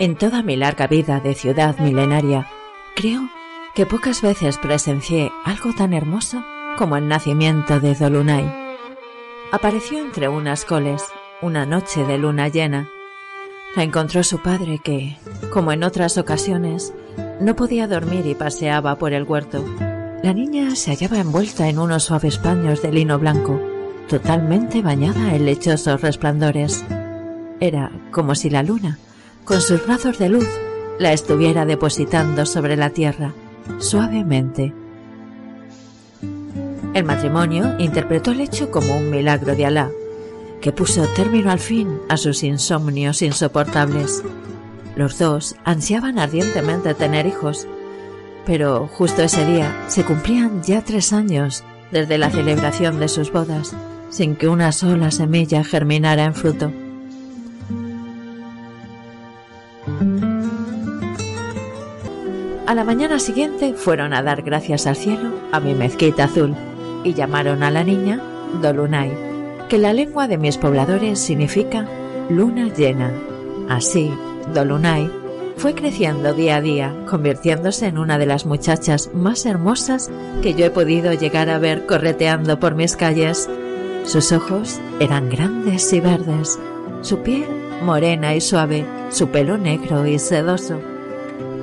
En toda mi larga vida de ciudad milenaria, creo que pocas veces presencié algo tan hermoso como el nacimiento de Dolunay. Apareció entre unas coles una noche de luna llena. La encontró su padre que, como en otras ocasiones, no podía dormir y paseaba por el huerto. La niña se hallaba envuelta en unos suaves paños de lino blanco, totalmente bañada en lechosos resplandores. Era como si la luna con sus brazos de luz, la estuviera depositando sobre la tierra, suavemente. El matrimonio interpretó el hecho como un milagro de Alá, que puso término al fin a sus insomnios insoportables. Los dos ansiaban ardientemente tener hijos, pero justo ese día se cumplían ya tres años desde la celebración de sus bodas, sin que una sola semilla germinara en fruto. A la mañana siguiente fueron a dar gracias al cielo a mi mezquita azul y llamaron a la niña Dolunay, que la lengua de mis pobladores significa luna llena. Así, Dolunay fue creciendo día a día, convirtiéndose en una de las muchachas más hermosas que yo he podido llegar a ver correteando por mis calles. Sus ojos eran grandes y verdes, su piel morena y suave, su pelo negro y sedoso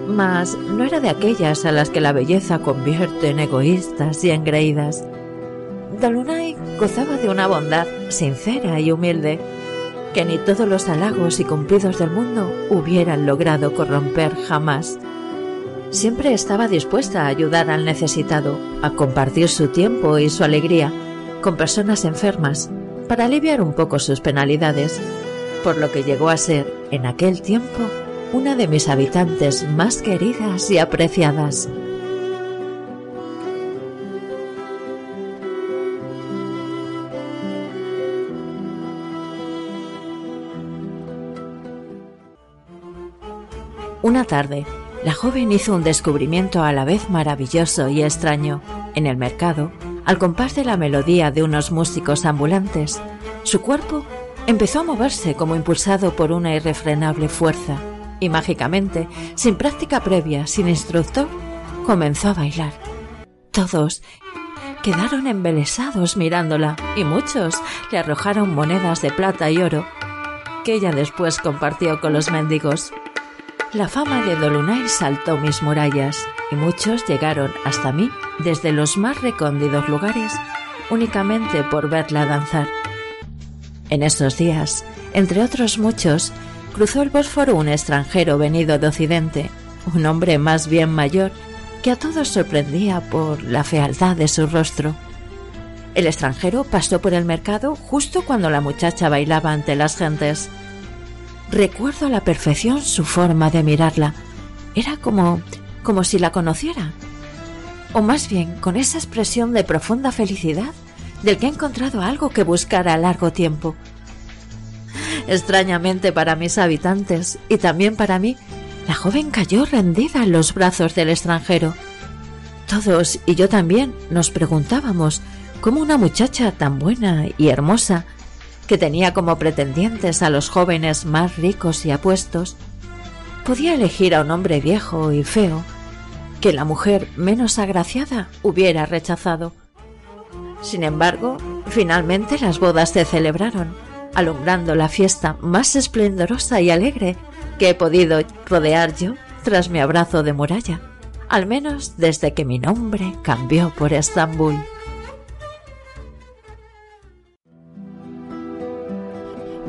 mas no era de aquellas a las que la belleza convierte en egoístas y engreídas. Dalunay gozaba de una bondad sincera y humilde que ni todos los halagos y cumplidos del mundo hubieran logrado corromper jamás. Siempre estaba dispuesta a ayudar al necesitado, a compartir su tiempo y su alegría con personas enfermas, para aliviar un poco sus penalidades, por lo que llegó a ser, en aquel tiempo, una de mis habitantes más queridas y apreciadas. Una tarde, la joven hizo un descubrimiento a la vez maravilloso y extraño. En el mercado, al compás de la melodía de unos músicos ambulantes, su cuerpo empezó a moverse como impulsado por una irrefrenable fuerza y mágicamente, sin práctica previa, sin instructor, comenzó a bailar. Todos quedaron embelesados mirándola y muchos le arrojaron monedas de plata y oro que ella después compartió con los mendigos. La fama de Dolunay saltó mis murallas y muchos llegaron hasta mí desde los más recóndidos lugares únicamente por verla danzar. En esos días, entre otros muchos, cruzó el Bósforo un extranjero venido de Occidente, un hombre más bien mayor, que a todos sorprendía por la fealdad de su rostro. El extranjero pasó por el mercado justo cuando la muchacha bailaba ante las gentes. Recuerdo a la perfección su forma de mirarla. Era como como si la conociera. O más bien con esa expresión de profunda felicidad del que ha encontrado algo que buscara a largo tiempo. Extrañamente para mis habitantes y también para mí, la joven cayó rendida en los brazos del extranjero. Todos y yo también nos preguntábamos cómo una muchacha tan buena y hermosa, que tenía como pretendientes a los jóvenes más ricos y apuestos, podía elegir a un hombre viejo y feo que la mujer menos agraciada hubiera rechazado. Sin embargo, finalmente las bodas se celebraron alumbrando la fiesta más esplendorosa y alegre que he podido rodear yo tras mi abrazo de muralla, al menos desde que mi nombre cambió por Estambul.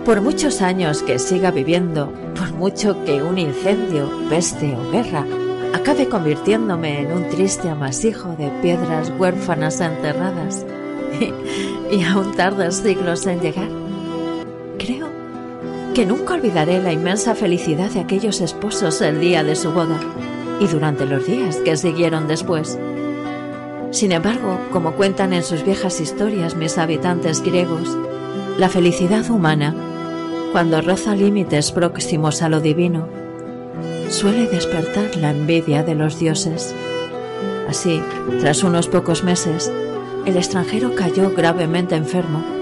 Por muchos años que siga viviendo, por mucho que un incendio, peste o guerra acabe convirtiéndome en un triste amasijo de piedras huérfanas enterradas, y, y aún tardas siglos en llegar, que nunca olvidaré la inmensa felicidad de aquellos esposos el día de su boda y durante los días que siguieron después. Sin embargo, como cuentan en sus viejas historias mis habitantes griegos, la felicidad humana, cuando roza límites próximos a lo divino, suele despertar la envidia de los dioses. Así, tras unos pocos meses, el extranjero cayó gravemente enfermo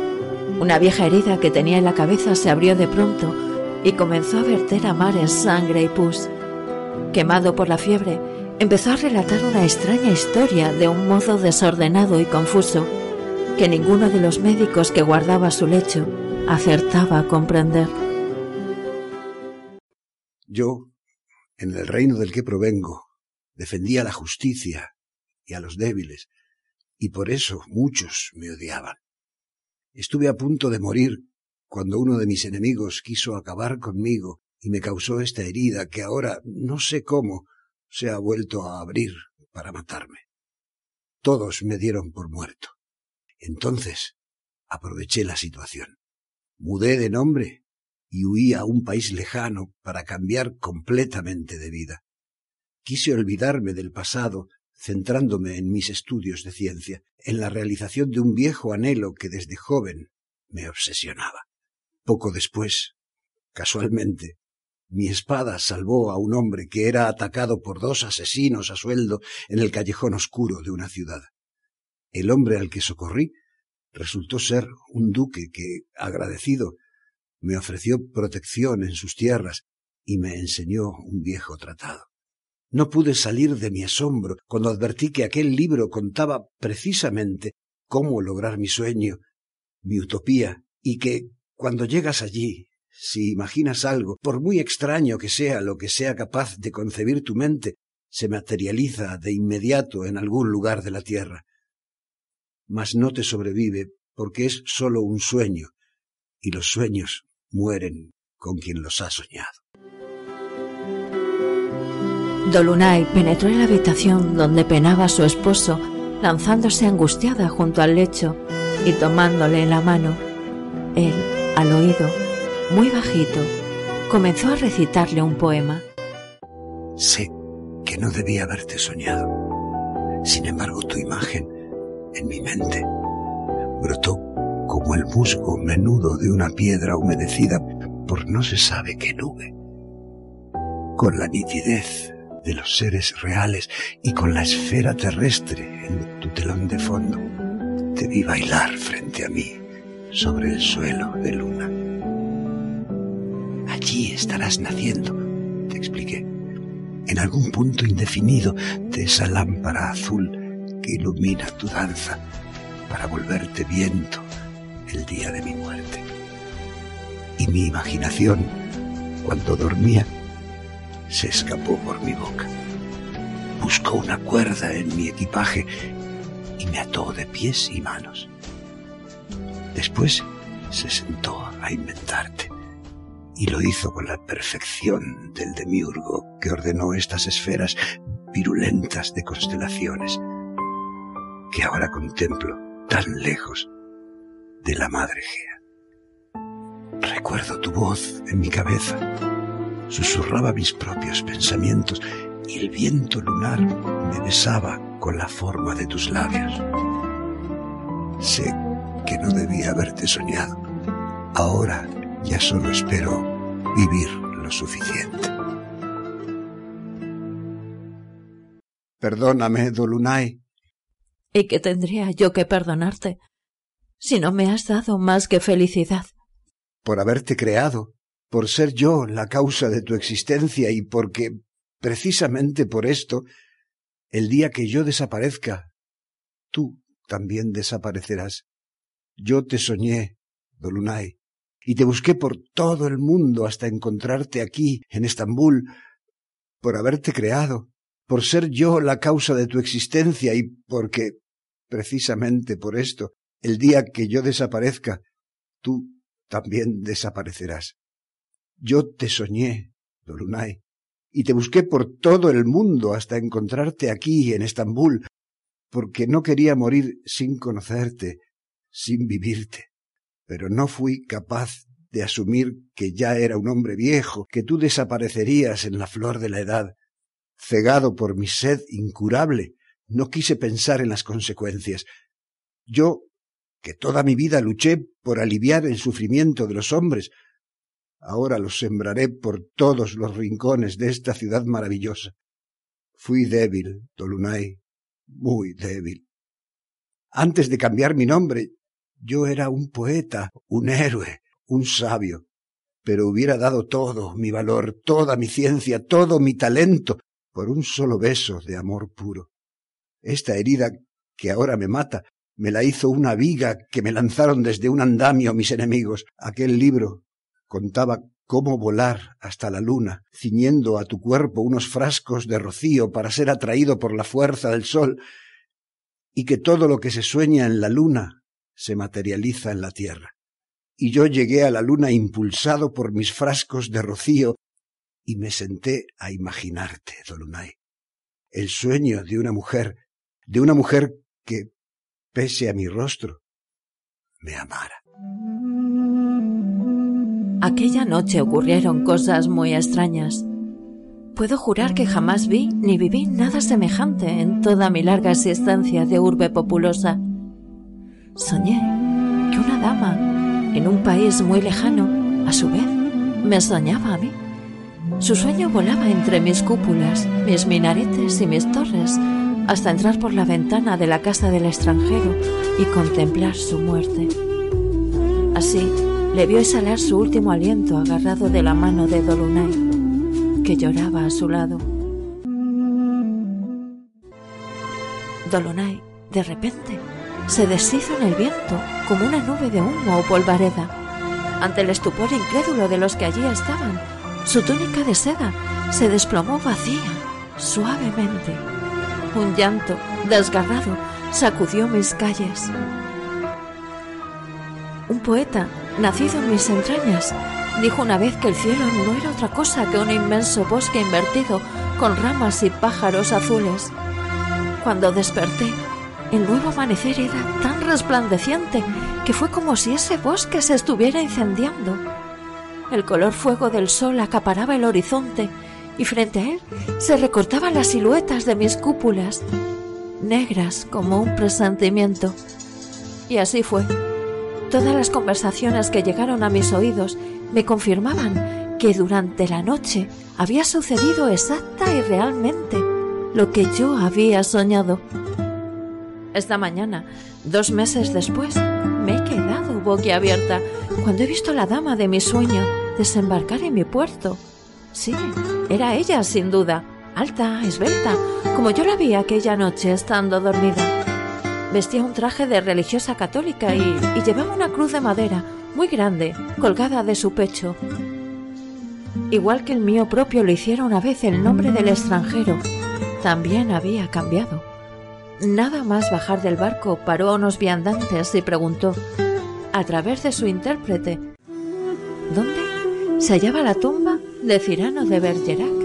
una vieja herida que tenía en la cabeza se abrió de pronto y comenzó a verter a mares sangre y pus. Quemado por la fiebre, empezó a relatar una extraña historia de un modo desordenado y confuso que ninguno de los médicos que guardaba su lecho acertaba a comprender. Yo, en el reino del que provengo, defendía la justicia y a los débiles, y por eso muchos me odiaban. Estuve a punto de morir cuando uno de mis enemigos quiso acabar conmigo y me causó esta herida que ahora, no sé cómo, se ha vuelto a abrir para matarme. Todos me dieron por muerto. Entonces aproveché la situación. Mudé de nombre y huí a un país lejano para cambiar completamente de vida. Quise olvidarme del pasado, centrándome en mis estudios de ciencia, en la realización de un viejo anhelo que desde joven me obsesionaba. Poco después, casualmente, mi espada salvó a un hombre que era atacado por dos asesinos a sueldo en el callejón oscuro de una ciudad. El hombre al que socorrí resultó ser un duque que, agradecido, me ofreció protección en sus tierras y me enseñó un viejo tratado. No pude salir de mi asombro cuando advertí que aquel libro contaba precisamente cómo lograr mi sueño, mi utopía, y que, cuando llegas allí, si imaginas algo, por muy extraño que sea lo que sea capaz de concebir tu mente, se materializa de inmediato en algún lugar de la tierra. Mas no te sobrevive porque es sólo un sueño, y los sueños mueren con quien los ha soñado. Dolunay penetró en la habitación donde penaba su esposo, lanzándose angustiada junto al lecho y tomándole la mano. Él, al oído, muy bajito, comenzó a recitarle un poema. Sé que no debía haberte soñado. Sin embargo, tu imagen, en mi mente, brotó como el musgo menudo de una piedra humedecida por no se sabe qué nube. Con la nitidez de los seres reales y con la esfera terrestre en tu telón de fondo, te vi bailar frente a mí sobre el suelo de luna. Allí estarás naciendo, te expliqué, en algún punto indefinido de esa lámpara azul que ilumina tu danza para volverte viento el día de mi muerte. Y mi imaginación, cuando dormía, se escapó por mi boca. Buscó una cuerda en mi equipaje y me ató de pies y manos. Después se sentó a inventarte y lo hizo con la perfección del demiurgo que ordenó estas esferas virulentas de constelaciones que ahora contemplo tan lejos de la madre Gea. Recuerdo tu voz en mi cabeza. Susurraba mis propios pensamientos y el viento lunar me besaba con la forma de tus labios. Sé que no debía haberte soñado. Ahora ya solo espero vivir lo suficiente. Perdóname, Dolunay. ¿Y qué tendría yo que perdonarte? si no me has dado más que felicidad. Por haberte creado, por ser yo la causa de tu existencia y porque, precisamente por esto, el día que yo desaparezca, tú también desaparecerás. Yo te soñé, Dolunay, y te busqué por todo el mundo hasta encontrarte aquí, en Estambul, por haberte creado, por ser yo la causa de tu existencia y porque, precisamente por esto, el día que yo desaparezca, tú también desaparecerás. Yo te soñé, Dolunay, y te busqué por todo el mundo hasta encontrarte aquí, en Estambul, porque no quería morir sin conocerte, sin vivirte. Pero no fui capaz de asumir que ya era un hombre viejo, que tú desaparecerías en la flor de la edad. Cegado por mi sed incurable, no quise pensar en las consecuencias. Yo que toda mi vida luché por aliviar el sufrimiento de los hombres, ahora los sembraré por todos los rincones de esta ciudad maravillosa. Fui débil, Tolunay, muy débil. Antes de cambiar mi nombre, yo era un poeta, un héroe, un sabio. pero hubiera dado todo mi valor, toda mi ciencia, todo mi talento, por un solo beso de amor puro. Esta herida que ahora me mata, me la hizo una viga que me lanzaron desde un andamio mis enemigos. Aquel libro contaba cómo volar hasta la luna, ciñendo a tu cuerpo unos frascos de rocío para ser atraído por la fuerza del sol, y que todo lo que se sueña en la luna se materializa en la tierra y yo llegué a la luna impulsado por mis frascos de rocío y me senté a imaginarte, Dolunay, el sueño de una mujer, de una mujer que, pese a mi rostro, me amara. Aquella noche ocurrieron cosas muy extrañas. Puedo jurar que jamás vi ni viví nada semejante en toda mi larga existencia de urbe populosa. Soñé que una dama en un país muy lejano, a su vez, me soñaba a mí. Su sueño volaba entre mis cúpulas, mis minaretes y mis torres, hasta entrar por la ventana de la casa del extranjero y contemplar su muerte. Así, le vio exhalar su último aliento agarrado de la mano de Dolunay, que lloraba a su lado. Dolunay, de repente, se deshizo en el viento como una nube de humo o polvareda. Ante el estupor incrédulo de los que allí estaban, su túnica de seda se desplomó vacía, suavemente. Un llanto, desgarrado, sacudió mis calles. Un poeta, nacido en mis entrañas, dijo una vez que el cielo no era otra cosa que un inmenso bosque invertido con ramas y pájaros azules. Cuando desperté, el nuevo amanecer era tan resplandeciente que fue como si ese bosque se estuviera incendiando. El color fuego del sol acaparaba el horizonte y frente a él se recortaban las siluetas de mis cúpulas, negras como un presentimiento. Y así fue. Todas las conversaciones que llegaron a mis oídos me confirmaban que durante la noche había sucedido exacta y realmente lo que yo había soñado. Esta mañana, dos meses después, me he quedado boquiabierta cuando he visto a la dama de mi sueño desembarcar en mi puerto. Sí, era ella, sin duda, alta, esbelta, como yo la vi aquella noche estando dormida. Vestía un traje de religiosa católica y, llevaba una cruz de madera muy grande colgada de su pecho. Igual que el mío propio lo hiciera una vez el nombre del extranjero, también había cambiado. Nada más bajar del barco, paró a unos viandantes y preguntó, a través de su intérprete, ¿dónde se hallaba la tumba de Cirano de Bergerac?